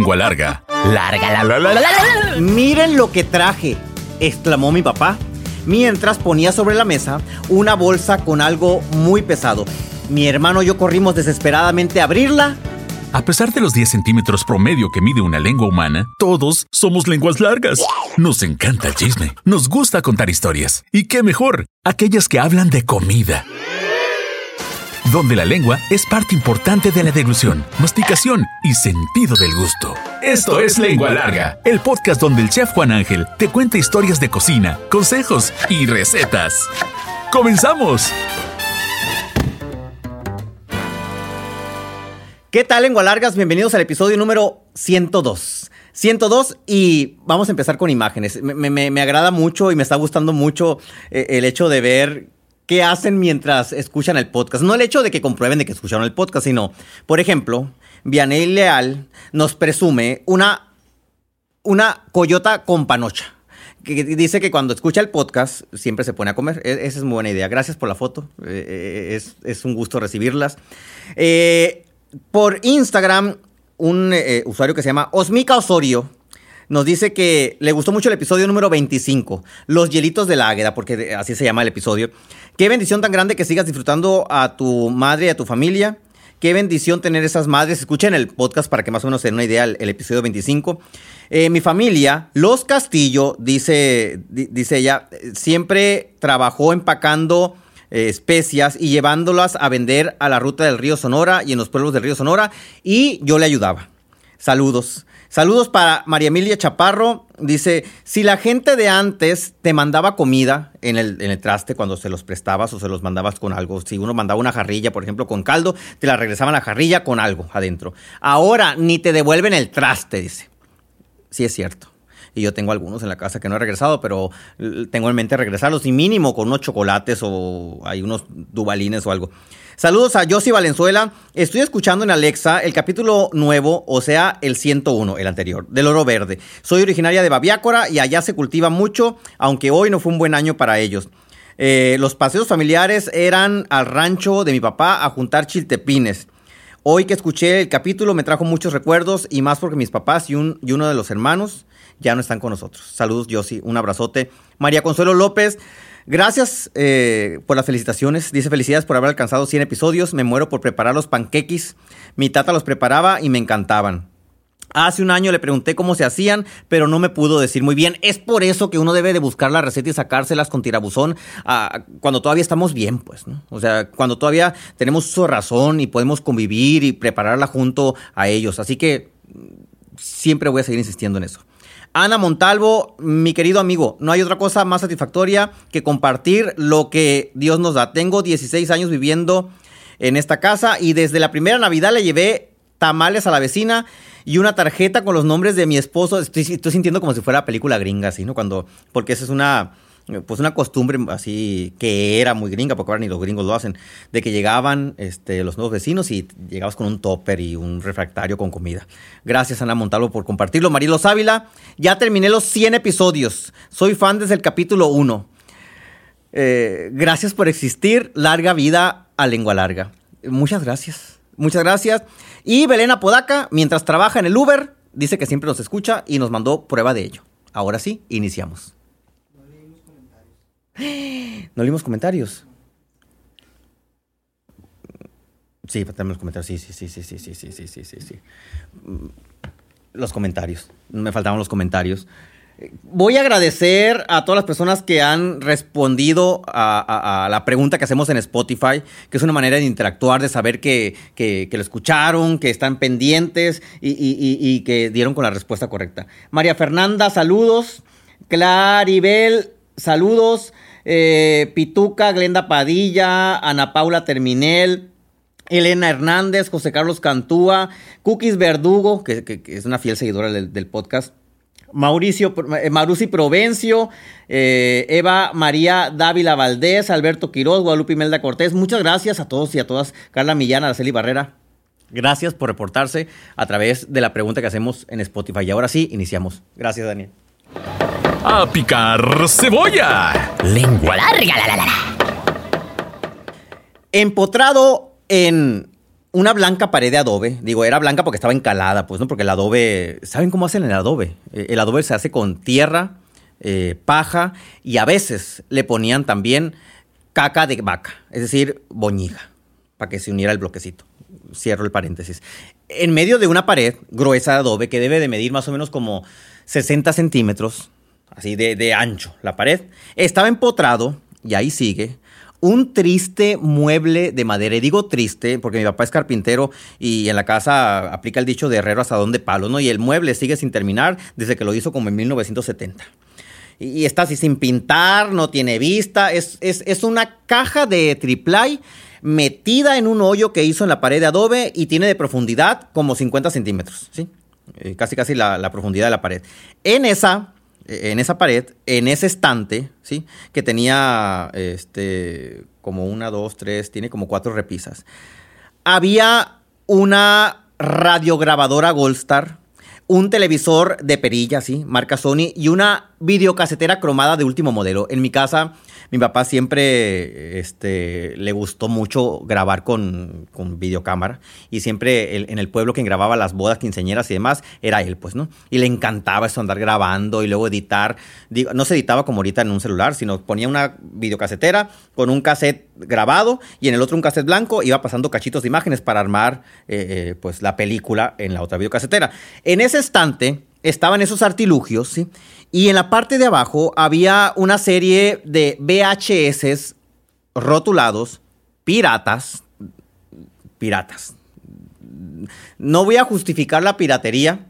Lengua larga. Larga, la, la, la, la, la. Miren lo que traje, exclamó mi papá, mientras ponía sobre la mesa una bolsa con algo muy pesado. Mi hermano y yo corrimos desesperadamente a abrirla. A pesar de los 10 centímetros promedio que mide una lengua humana, todos somos lenguas largas. Nos encanta el chisme, nos gusta contar historias. ¿Y qué mejor? Aquellas que hablan de comida. Donde la lengua es parte importante de la deglución, masticación y sentido del gusto. Esto es Lengua Larga, el podcast donde el chef Juan Ángel te cuenta historias de cocina, consejos y recetas. ¡Comenzamos! ¿Qué tal, lengua largas? Bienvenidos al episodio número 102. 102 y vamos a empezar con imágenes. Me, me- agrada mucho y me está gustando mucho eh, el hecho de ver qué hacen mientras escuchan el podcast. No el hecho de que comprueben de que escucharon el podcast, sino, por ejemplo, Vianey Leal nos presume una, una coyota con panocha. Que dice que cuando escucha el podcast siempre se pone a comer. E- Esa es muy buena idea. Gracias por la foto. Eh, eh, es, es un gusto recibirlas. Eh, por Instagram, un eh, usuario que se llama Osmica Osorio nos dice que le gustó mucho el episodio número 25, Los hielitos de la águeda, porque así se llama el episodio. Qué bendición tan grande que sigas disfrutando a tu madre y a tu familia. Qué bendición tener esas madres. Escuchen el podcast para que más o menos se den una idea el, episodio 25. Eh, mi familia, Los Castillo, dice, di- dice ella, siempre trabajó empacando eh, especias y llevándolas a vender a la ruta del río Sonora y en los pueblos del río Sonora y yo le ayudaba. Saludos. Saludos para María Emilia Chaparro. Dice, si la gente de antes te mandaba comida en el, en el traste cuando se los prestabas o se los mandabas con algo, si uno mandaba una jarrilla, por ejemplo, con caldo, te la regresaban la jarrilla con algo adentro. Ahora ni te devuelven el traste, dice. Sí es cierto. Y yo tengo algunos en la casa que no he regresado, pero tengo en mente regresarlos y mínimo con unos chocolates o hay unos dubalines o algo. Saludos a Josie Valenzuela. Estoy escuchando en Alexa el capítulo nuevo, o sea, el 101, el anterior, del oro verde. Soy originaria de Babiácora y allá se cultiva mucho, aunque hoy no fue un buen año para ellos. Eh, los paseos familiares eran al rancho de mi papá a juntar chiltepines. Hoy que escuché el capítulo me trajo muchos recuerdos y más porque mis papás y, y uno de los hermanos ya no están con nosotros. Saludos, Josie, un abrazote. María Consuelo López, gracias eh, por las felicitaciones. Dice felicidades por haber alcanzado 100 episodios. Me muero por preparar los panqueques. Mi tata los preparaba y me encantaban. Hace un año le pregunté cómo se hacían, pero no me pudo decir muy bien. Es por eso que uno debe de buscar la receta y sacárselas con tirabuzón ah, cuando todavía estamos bien, pues, ¿no? O sea, cuando todavía tenemos su razón y podemos convivir y prepararla junto a ellos. Así que mm, siempre voy a seguir insistiendo en eso. Ana Montalvo, mi querido amigo, no hay otra cosa más satisfactoria que compartir lo que Dios nos da. Tengo 16 años viviendo en esta casa y desde la primera Navidad le llevé tamales a la vecina y una tarjeta con los nombres de mi esposo. Estoy, sintiendo como si fuera película gringa, así, ¿no? Cuando, porque esa es una, pues una costumbre así que era muy gringa, porque ahora ni los gringos lo hacen, de que llegaban este, los nuevos vecinos y llegabas con un topper y un refractario con comida. Gracias, Ana Montalvo, por compartirlo. Marilo Ávila, ya terminé los 100 episodios. Soy fan desde el capítulo 1. Eh, gracias por existir. Larga vida a lengua larga. Muchas gracias. Muchas gracias. Y Belén Apodaca, mientras trabaja en el Uber, dice que siempre nos escucha y nos mandó prueba de ello. Ahora sí, iniciamos. No leímos comentarios. Sí, tenemos los comentarios. Sí, sí, sí, sí, sí, sí, sí, sí, sí. Mm, Los comentarios. Me faltaban los comentarios. Voy a agradecer a todas las personas que han respondido a, la pregunta que hacemos en Spotify, que es una manera de interactuar, de saber que, que- lo escucharon, que están pendientes y- y que dieron con la respuesta correcta. María Fernanda, saludos. Claribel, saludos. Eh, Pituca, Glenda Padilla, Ana Paula Terminel. Elena Hernández, José Carlos Cantúa, Cookies Verdugo, que, es una fiel seguidora del, del podcast. Mauricio, eh, Marusi Provencio, eh, Eva María Dávila Valdés, Alberto Quiroz, Guadalupe Imelda Cortés. Muchas gracias a todos y a todas. Carla Millán, Araceli Barrera. Gracias por reportarse a través de la pregunta que hacemos en Spotify. Y ahora sí, iniciamos. Gracias, Daniel. ¡A picar cebolla! Lengua larga, la, la, la. Empotrado en una blanca pared de adobe. Digo, era blanca porque estaba encalada, pues, ¿no? Porque el adobe, ¿saben cómo hacen el adobe? Eh, El adobe se hace con tierra, eh, paja y a veces le ponían también caca de vaca, es decir, boñiga, para que se uniera el bloquecito. Cierro el paréntesis. En medio de una pared gruesa de adobe que debe de medir más o menos como 60 centímetros, así de, de ancho la pared, estaba empotrado, y ahí sigue, un triste mueble de madera. Y digo triste porque mi papá es carpintero y en la casa aplica el dicho de herrero hasta de palo, ¿no? Y el mueble sigue sin terminar desde que lo hizo como en 1970. Y, y está así sin pintar, no tiene vista. Es, es, es una caja de triplay metida en un hoyo que hizo en la pared de adobe y tiene de profundidad como 50 centímetros, ¿sí? Eh, casi casi la, la profundidad de la pared. En esa en esa pared, en ese estante, ¿sí? Que tenía, este, como una, dos, tres, tiene como cuatro repisas. Había una radiograbadora Goldstar, un televisor de perilla, ¿sí? Marca Sony, y una videocasetera cromada de último modelo. En mi casa, mi papá siempre este, le gustó mucho grabar con, con videocámara y siempre en el pueblo quien grababa las bodas quinceañeras y demás era él, pues, ¿no? Y le encantaba eso, andar grabando y luego editar. No se editaba como ahorita en un celular, sino ponía una videocasetera con un cassette grabado y en el otro un cassette blanco, iba pasando cachitos de imágenes para armar, eh, eh, pues, la película en la otra videocasetera. En ese estante estaban esos artilugios, ¿sí? Y en la parte de abajo había una serie de VHS rotulados, piratas, piratas. No voy a justificar la piratería,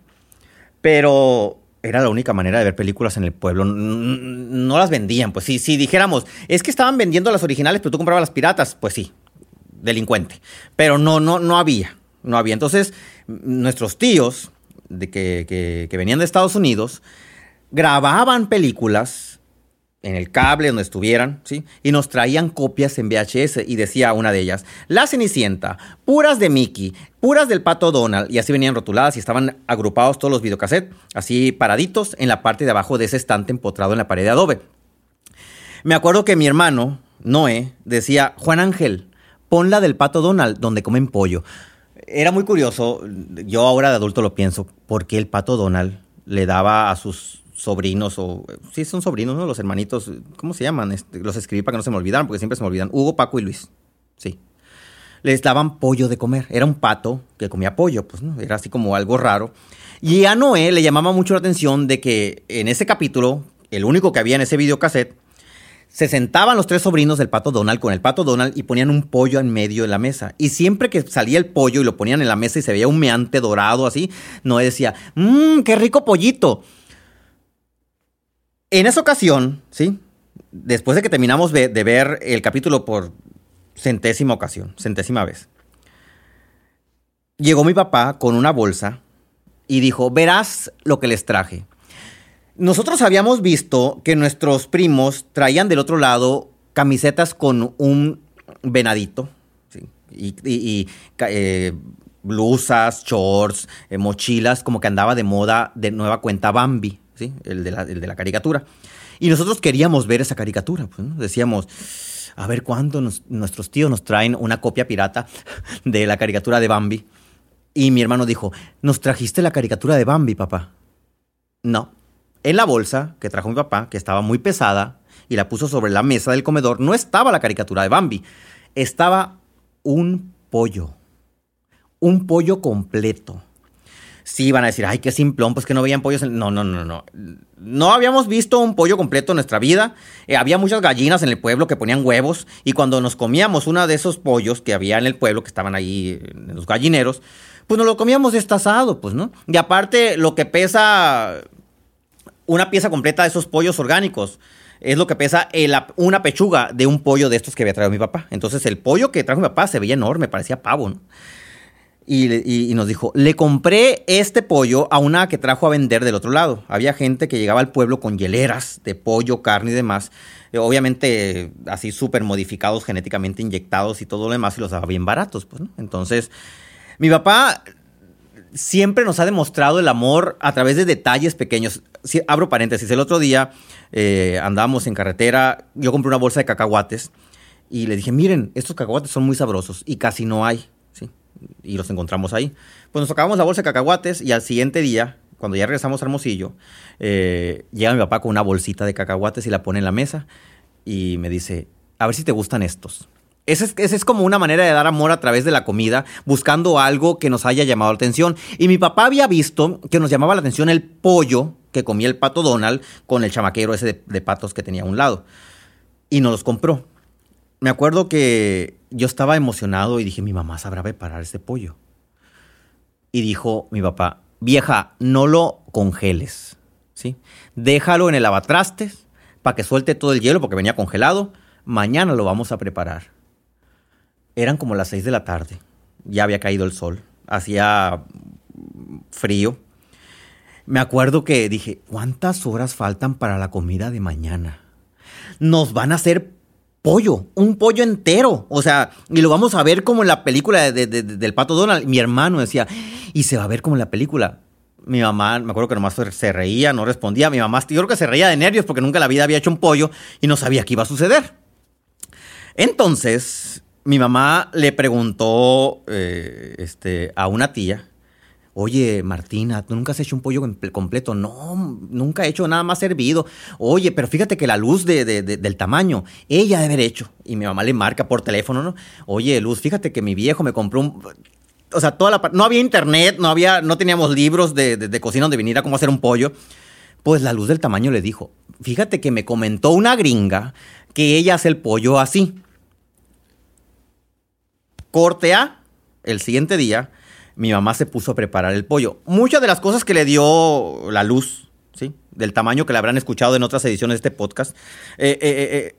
pero era la única manera de ver películas en el pueblo. No las vendían, pues sí, si dijéramos, es que estaban vendiendo las originales, pero tú comprabas las piratas, pues sí, delincuente. Pero no, no, no había, no había. Entonces, nuestros tíos, de que, que, venían de Estados Unidos, grababan películas en el cable donde estuvieran, ¿sí? Y nos traían copias en VHS y decía una de ellas, La Cenicienta, puras de Mickey, puras del Pato Donald, y así venían rotuladas y estaban agrupados todos los videocassettes, así paraditos en la parte de abajo de ese estante empotrado en la pared de adobe. Me acuerdo que mi hermano, Noé, decía, Juan Ángel, pon la del Pato Donald donde comen pollo. Era muy curioso, yo ahora de adulto lo pienso, porque el Pato Donald le daba a sus sobrinos o sí son sobrinos, ¿no? Los hermanitos, ¿cómo se llaman? Este, los escribí para que no se me olvidaran porque siempre se me olvidan. Hugo, Paco y Luis. Sí. Les daban pollo de comer. Era un pato que comía pollo, pues, ¿no? Era así como algo raro. Y a Noé le llamaba mucho la atención de que en ese capítulo, el único que había en ese videocassette, se sentaban los tres sobrinos del pato Donald con el pato Donald y ponían un pollo en medio de la mesa. Y siempre que salía el pollo y lo ponían en la mesa y se veía humeante dorado así, Noé decía, mmm, qué rico pollito. En esa ocasión, ¿sí? Después de que terminamos de, de, ver el capítulo por centésima ocasión, centésima vez, llegó mi papá con una bolsa y dijo, verás lo que les traje. Nosotros habíamos visto que nuestros primos traían del otro lado camisetas con un venadito, y, eh, blusas, shorts, eh, mochilas, como que andaba de moda de nueva cuenta Bambi. ¿Sí? El, de la, de la, caricatura. Y nosotros queríamos ver esa caricatura. Pues. Decíamos, a ver cuándo nuestros tíos nos traen una copia pirata de la caricatura de Bambi. Y mi hermano dijo, ¿nos trajiste la caricatura de Bambi, papá? No. En la bolsa que trajo mi papá, que estaba muy pesada, y la puso sobre la mesa del comedor, no estaba la caricatura de Bambi. Estaba un pollo. Un pollo completo sí van a decir, ay, qué simplón, pues que no veían pollos. No, no, no, no. No habíamos visto un pollo completo en nuestra vida. Eh, había muchas gallinas en el pueblo que ponían huevos y cuando nos comíamos uno de esos pollos que había en el pueblo, que estaban ahí en los gallineros, pues nos lo comíamos destazado, pues, ¿no? Y aparte, lo que pesa una pieza completa de esos pollos orgánicos es lo que pesa una pechuga de un pollo de estos que había traído mi papá. Entonces, el pollo que trajo mi papá se veía enorme, parecía pavo, ¿no? Y, nos dijo, le compré este pollo a una que trajo a vender del otro lado. Había gente que llegaba al pueblo con hieleras de pollo, carne y demás. Eh, obviamente así súper modificados, genéticamente inyectados y todo lo demás y los daba bien baratos. Pues. Entonces, mi papá siempre nos ha demostrado el amor a través de detalles pequeños. Si, abro paréntesis, el otro día eh, andábamos en carretera, yo compré una bolsa de cacahuates y le dije, miren, estos cacahuates son muy sabrosos y casi no hay. ¿sí? y los encontramos ahí. Pues nos tocábamos la bolsa de cacahuates y al siguiente día, cuando ya regresamos a Hermosillo, eh, llega mi papá con una bolsita de cacahuates y la pone en la mesa y me dice, a ver si te gustan estos. Esa es, esa es, como una manera de dar amor a través de la comida, buscando algo que nos haya llamado la atención. Y mi papá había visto que nos llamaba la atención el pollo que comía el pato Donald con el chamaquero ese de, patos que tenía a un lado. Y nos los compró. Me acuerdo que yo estaba emocionado y dije, mi mamá sabrá preparar este pollo. Y dijo mi papá, vieja, no lo congeles, ¿sí? Déjalo en el lavatrastes para que suelte todo el hielo porque venía congelado. Mañana lo vamos a preparar. Eran como las seis de la tarde. Ya había caído el sol. Hacía frío. Me acuerdo que dije, ¿cuántas horas faltan para la comida de mañana? Nos van a hacer pollo, un pollo entero. O sea, y lo vamos a ver como en la película de, de, de, del Pato Donald. Mi hermano decía, y se va a ver como en la película. Mi mamá, me acuerdo que nomás se reía, no respondía. Mi mamá, yo creo que se reía de nervios porque nunca en la vida había hecho un pollo y no sabía qué iba a suceder. Entonces, mi mamá le preguntó eh, este, a una tía, Oye, Martina, ¿tú nunca has hecho un pollo completo? No, nunca he hecho nada más servido. Oye, pero fíjate que la luz de, de, de, del tamaño, ella debe haber hecho. Y mi mamá le marca por teléfono, ¿no? Oye, Luz, fíjate que mi viejo me compró un... O sea, toda la... No había internet, no había... No teníamos libros de, de cocina donde viniera cómo hacer un pollo. Pues la luz del tamaño le dijo, fíjate que me comentó una gringa que ella hace el pollo así. Corte A, el siguiente día mi mamá se puso a preparar el pollo. Muchas de las cosas que le dio la luz, ¿sí? Del tamaño que le habrán escuchado en otras ediciones de este podcast, eh, eh, eh,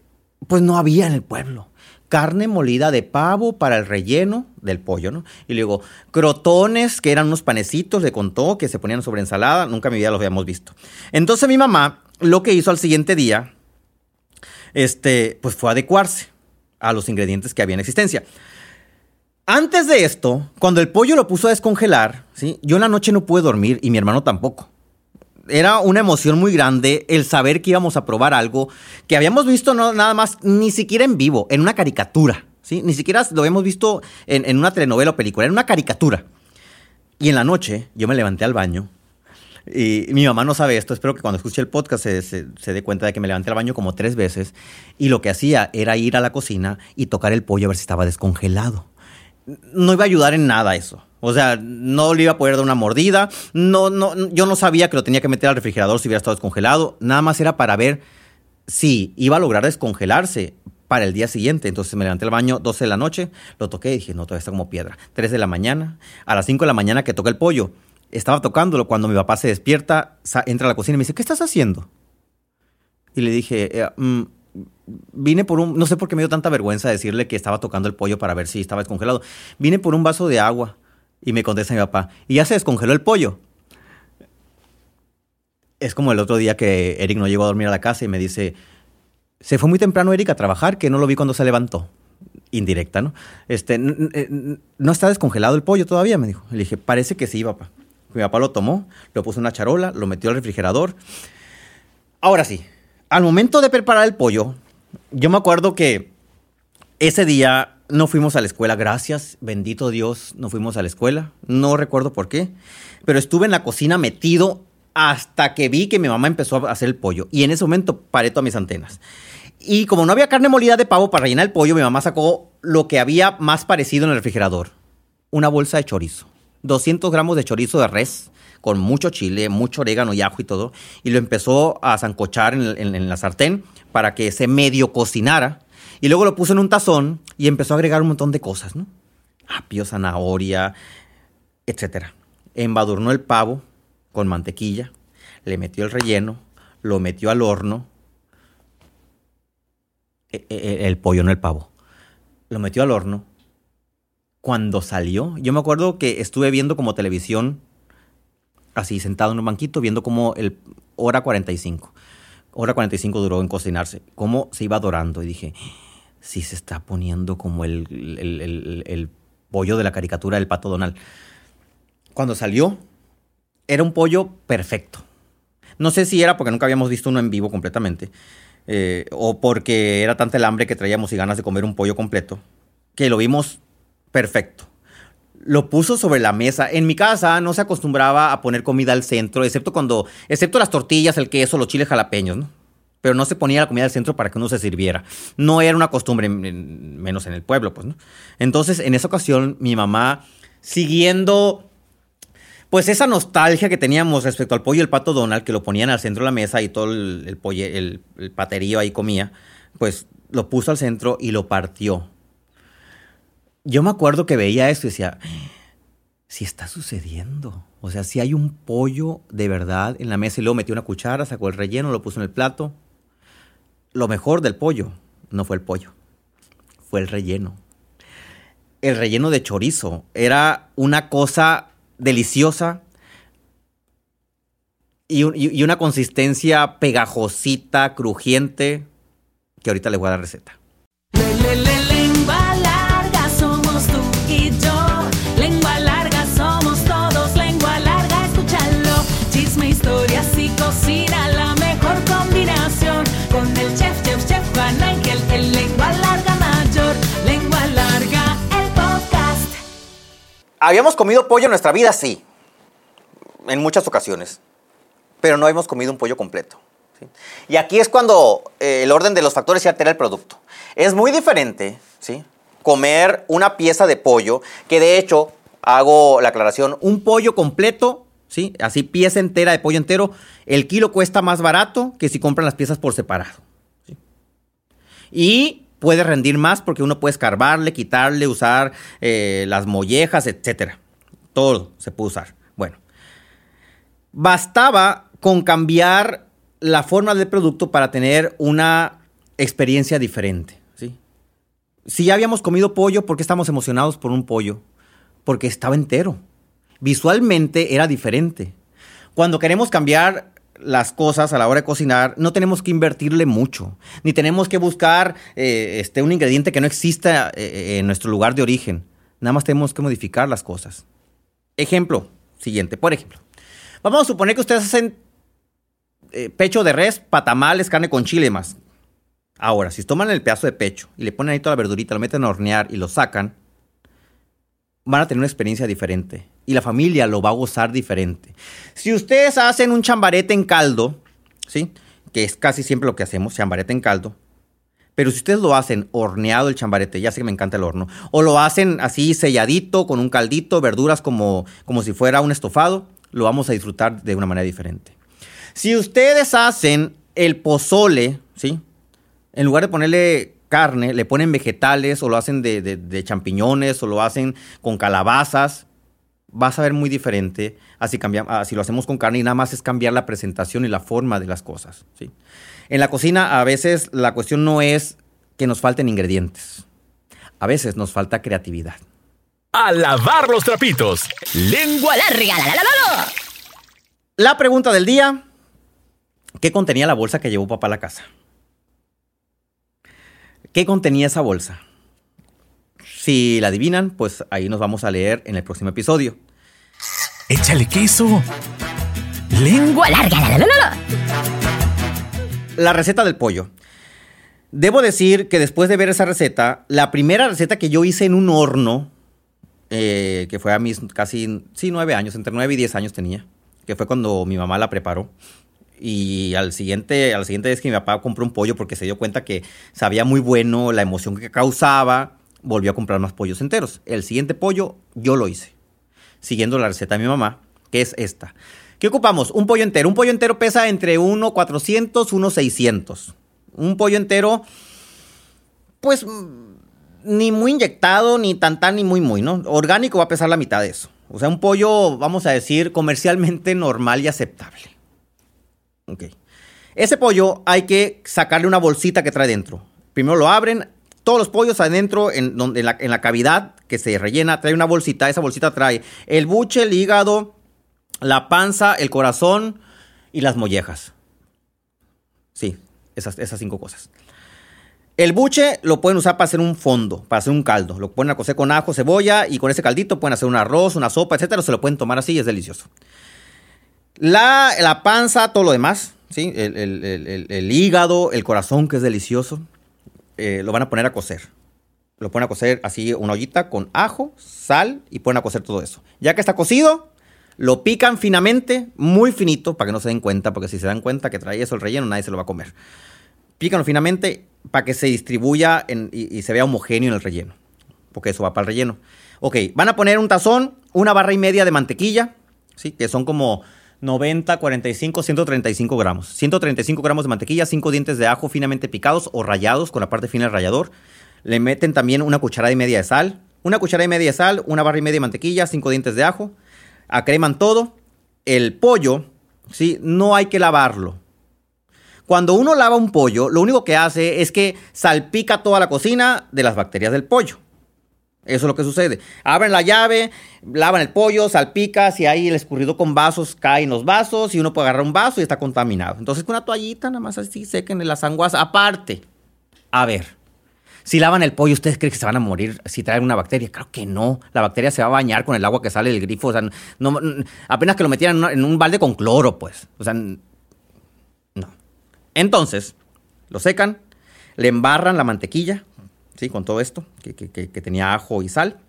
pues no había en el pueblo. Carne molida de pavo para el relleno del pollo, ¿no? Y luego, crotones, que eran unos panecitos, le contó, que se ponían sobre ensalada. Nunca en mi vida los habíamos visto. Entonces mi mamá, lo que hizo al siguiente día, este, pues fue adecuarse a los ingredientes que había en existencia. Antes de esto, cuando el pollo lo puso a descongelar, ¿sí? yo en la noche no pude dormir y mi hermano tampoco. Era una emoción muy grande el saber que íbamos a probar algo que habíamos visto no, nada más, ni siquiera en vivo, en una caricatura. ¿sí? Ni siquiera lo habíamos visto en, una telenovela o película, en una caricatura. Y en la noche yo me levanté al baño y mi mamá no sabe esto, espero que cuando escuche el podcast se, se, se, dé cuenta de que me levanté al baño como tres veces y lo que hacía era ir a la cocina y tocar el pollo a ver si estaba descongelado no iba a ayudar en nada eso. O sea, no le iba a poder dar una mordida. No, no, yo no sabía que lo tenía que meter al refrigerador si hubiera estado descongelado. Nada más era para ver si iba a lograr descongelarse para el día siguiente. Entonces me levanté al baño 12 de la noche, lo toqué y dije, no, todavía está como piedra. 3 de la mañana, a las 5 de la mañana que toqué el pollo. Estaba tocándolo cuando mi papá se despierta, entra a la cocina y me dice, ¿qué estás haciendo? Y le dije, eh, mm, vine por un, no sé por qué me dio tanta vergüenza decirle que estaba tocando el pollo para ver si estaba descongelado. Vine por un vaso de agua y me contesta mi papá, y ya se descongeló el pollo. Es como el otro día que Eric no llegó a dormir a la casa y me dice, se fue muy temprano Eric a trabajar, que no lo vi cuando se levantó. Indirecta, ¿no? Este, eh, no está descongelado el pollo todavía, me dijo. Le dije, parece que sí, papá. Mi papá lo tomó, lo puso en una charola, lo metió al refrigerador. Ahora sí, al momento de preparar el pollo, yo me acuerdo que ese día no fuimos a la escuela, gracias, bendito Dios, no fuimos a la escuela, no recuerdo por qué, pero estuve en la cocina metido hasta que vi que mi mamá empezó a hacer el pollo y en ese momento paré todas mis antenas. Y como no había carne molida de pavo para rellenar el pollo, mi mamá sacó lo que había más parecido en el refrigerador, una bolsa de chorizo, 200 gramos de chorizo de res, con mucho chile, mucho orégano y ajo y todo, y lo empezó a zancochar en, la sartén para que se medio cocinara. Y luego lo puso en un tazón y empezó a agregar un montón de cosas, ¿no? Apio, zanahoria, etc. Embadurnó el pavo con mantequilla, le metió el relleno, lo metió al horno. E, e, e, el pollo, no el pavo. Lo metió al horno. Cuando salió, yo me acuerdo que estuve viendo como televisión, así sentado en un banquito, viendo como el hora 45 hora 45 duró en cocinarse. Cómo se iba dorando. Y dije, sí se está poniendo como el, el, el, pollo de la caricatura del pato Donald. Cuando salió, era un pollo perfecto. No sé si era porque nunca habíamos visto uno en vivo completamente. Eh, o porque era tanta el hambre que traíamos y ganas de comer un pollo completo. Que lo vimos perfecto. lo puso sobre la mesa. En mi casa no se acostumbraba a poner comida al centro, excepto cuando, excepto las tortillas, el queso, los chiles jalapeños, ¿no? Pero no se ponía la comida al centro para que uno se sirviera. No era una costumbre, menos en el pueblo, pues, ¿no? Entonces, en esa ocasión, mi mamá, siguiendo pues esa nostalgia que teníamos respecto al pollo y el pato Donald, que lo ponían al centro de la mesa y todo el, el, el paterío ahí comía, pues lo puso al centro y lo partió yo me acuerdo que veía esto y decía, si está sucediendo. O sea, si hay un pollo de verdad en la mesa y luego metió una cuchara, sacó el relleno, lo puso en el plato. Lo mejor del pollo no fue el pollo, fue el relleno. El relleno de chorizo era una cosa deliciosa y, y una consistencia pegajosita, crujiente, que ahorita les voy a dar receta. Habíamos comido pollo en nuestra vida, sí, en muchas ocasiones, pero no habíamos comido un pollo completo. Y aquí es cuando eh, el orden de los factores se altera el producto. Es muy diferente, ¿sí? Comer una pieza de pollo, que de hecho, hago la aclaración, un pollo completo, ¿sí? Así pieza entera de pollo entero, el kilo cuesta más barato que si compran las piezas por separado. Y puede rendir más porque uno puede escarbarle, quitarle, usar eh, las mollejas, etc. Todo se puede usar. Bueno, bastaba con cambiar la forma del producto para tener una experiencia diferente. ¿sí? Si ya habíamos comido pollo, ¿por qué estamos emocionados por un pollo? Porque estaba entero. Visualmente era diferente. Cuando queremos cambiar las cosas a la hora de cocinar, no tenemos que invertirle mucho, ni tenemos que buscar eh, este, un ingrediente que no exista eh, en nuestro lugar de origen. Nada más tenemos que modificar las cosas. Ejemplo siguiente, por ejemplo. Vamos a suponer que ustedes hacen eh, pecho de res, patamales, carne con chile más. Ahora, si toman el pedazo de pecho y le ponen ahí toda la verdurita, lo meten a hornear y lo sacan, van a tener una experiencia diferente y la familia lo va a gozar diferente. Si ustedes hacen un chambarete en caldo, ¿sí? Que es casi siempre lo que hacemos, chambarete en caldo. Pero si ustedes lo hacen horneado el chambarete, ya sé que me encanta el horno, o lo hacen así selladito con un caldito, verduras como, como si fuera un estofado, lo vamos a disfrutar de una manera diferente. Si ustedes hacen el pozole, ¿sí? En lugar de ponerle carne, le ponen vegetales o lo hacen de, champiñones o lo hacen con calabazas, vas a ver muy diferente así, si lo hacemos con carne y nada más es cambiar la presentación y la forma de las cosas. ¿sí? En la cocina a veces la cuestión no es que nos falten ingredientes, a veces nos falta creatividad. A lavar los trapitos. Lengua larga. La, la pregunta del día, ¿qué contenía la bolsa que llevó papá a la casa? ¿Qué contenía esa bolsa? Si la adivinan, pues ahí nos vamos a leer en el próximo episodio. Échale queso. Lengua larga. La, la receta del pollo. Debo decir que después de ver esa receta, la primera receta que yo hice en un horno, eh, que fue a mis casi, sí, nueve años, entre nueve y diez años tenía, que fue cuando mi mamá la preparó. Y al siguiente, al siguiente vez que mi papá compró un pollo porque se dio cuenta que sabía muy bueno, la emoción que causaba, volvió a comprar más pollos enteros. El siguiente pollo yo lo hice, siguiendo la receta de mi mamá, que es esta. ¿Qué ocupamos? Un pollo entero. Un pollo entero pesa entre 1,400 y 1,600. Un pollo entero, pues ni muy inyectado, ni tan tan, ni muy muy, ¿no? Orgánico va a pesar la mitad de eso. O sea, un pollo, vamos a decir, comercialmente normal y aceptable. Ese pollo hay que sacarle una bolsita que trae dentro. Primero lo abren, todos los pollos adentro, en, la, en la cavidad que se rellena, trae una bolsita. Esa bolsita trae el buche, el hígado, la panza, el corazón y las mollejas. Sí, esas, esas cinco cosas. El buche lo pueden usar para hacer un fondo, para hacer un caldo. Lo ponen a cocer con ajo, cebolla y con ese caldito pueden hacer un arroz, una sopa, etcétera. Se lo pueden tomar así y es delicioso. La, panza, todo lo demás, ¿sí? El, hígado, el corazón, que es delicioso, eh, lo van a poner a cocer. lo ponen a cocer así una ollita con ajo, sal y ponen a cocer todo eso. Ya que está cocido, lo pican finamente, muy finito, para que no se den cuenta, porque si se dan cuenta que trae eso el relleno, nadie se lo va a comer. Pícanlo finamente para que se distribuya y, y se vea homogéneo en el relleno, porque eso va para el relleno. Ok, van a poner un tazón, una barra y media de mantequilla, ¿sí? que son como 90, 45, 135 gramos. 135 gramos de mantequilla, 5 dientes de ajo finamente picados o rayados con la parte fina del rallador. Le meten también una cucharada y media de sal. Una cucharada y media de sal, una barra y media de mantequilla, 5 dientes de ajo. Acreman todo. El pollo, ¿sí? No hay que lavarlo. Cuando uno lava un pollo, lo único que hace es que salpica toda la cocina de las bacterias del pollo. Eso es lo que sucede. Abren la llave, lavan el pollo, salpica, si hay el escurrido con vasos, cae en los vasos y uno puede agarrar un vaso y está contaminado. Entonces con una toallita nada más así sequen las anguas aparte. A ver, si lavan el pollo, ¿ustedes creen que se van a morir si traen una bacteria? Creo que no. La bacteria se va a bañar con el agua que sale del grifo. O sea, apenas que lo metieran en un balde con cloro, pues. O sea, no. Entonces, lo secan, le embarran la mantequilla con todo esto, que, tenía ajo y sal.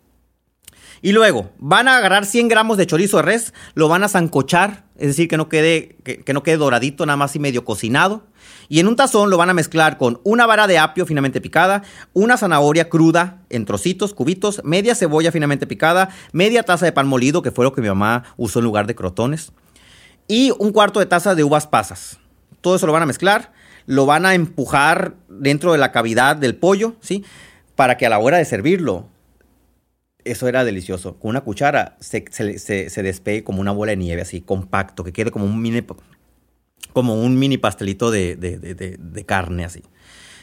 Y luego van a agarrar 100 gramos de chorizo de res, lo van a zancochar, es decir, que no quede, que, no quede doradito, nada más y medio cocinado. Y en un tazón lo van a mezclar con una vara de apio finamente picada, una zanahoria cruda en trocitos, cubitos, media cebolla finamente picada, media taza de pan molido, que fue lo que mi mamá usó en lugar de crotones, y un cuarto de taza de uvas pasas. Todo eso lo van a mezclar lo van a empujar dentro de la cavidad del pollo, ¿sí? Para que a la hora de servirlo, eso era delicioso. Con una cuchara se, despegue como una bola de nieve, así compacto, que quede como un mini, como un mini pastelito de, carne, así.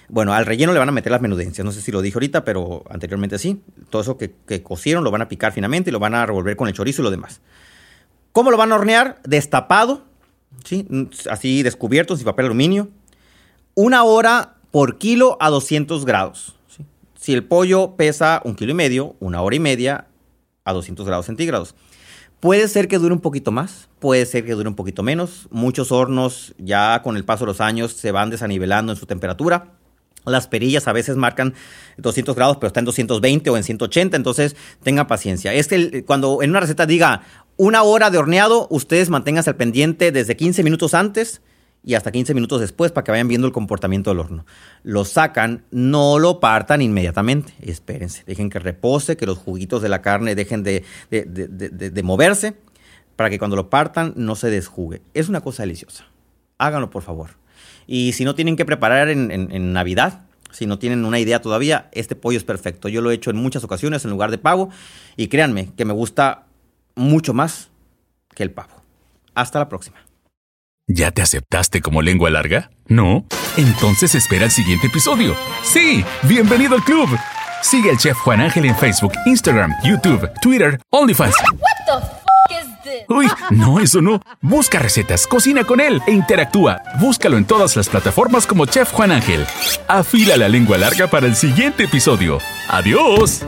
Bueno, al relleno le van a meter las menudencias. No sé si lo dije ahorita, pero anteriormente sí. Todo eso que, que, cocieron lo van a picar finamente y lo van a revolver con el chorizo y lo demás. ¿Cómo lo van a hornear? Destapado, ¿sí? así descubierto, sin papel aluminio una hora por kilo a 200 grados. Si el pollo pesa un kilo y medio, una hora y media a 200 grados centígrados. Puede ser que dure un poquito más, puede ser que dure un poquito menos. Muchos hornos ya con el paso de los años se van desanivelando en su temperatura. Las perillas a veces marcan 200 grados, pero está en 220 o en 180, entonces tengan paciencia. Es que cuando en una receta diga una hora de horneado, ustedes manténganse al pendiente desde 15 minutos antes y hasta 15 minutos después para que vayan viendo el comportamiento del horno. Lo sacan, no lo partan inmediatamente, espérense, dejen que repose, que los juguitos de la carne dejen de, moverse para que cuando lo partan no se desjugue. Es una cosa deliciosa. Háganlo por favor. Y si no tienen que preparar en, en Navidad, si no tienen una idea todavía, este pollo es perfecto. Yo lo he hecho en muchas ocasiones en lugar de pavo y créanme que me gusta mucho más que el pavo. Hasta la próxima. ¿Ya te aceptaste como lengua larga? ¿No? Entonces espera el siguiente episodio. Sí, bienvenido al club. Sigue al chef Juan Ángel en Facebook, Instagram, YouTube, Twitter, OnlyFans. What the Uy, no, eso no. Busca recetas, cocina con él e interactúa. Búscalo en todas las plataformas como Chef Juan Ángel. Afila la lengua larga para el siguiente episodio. ¡Adiós!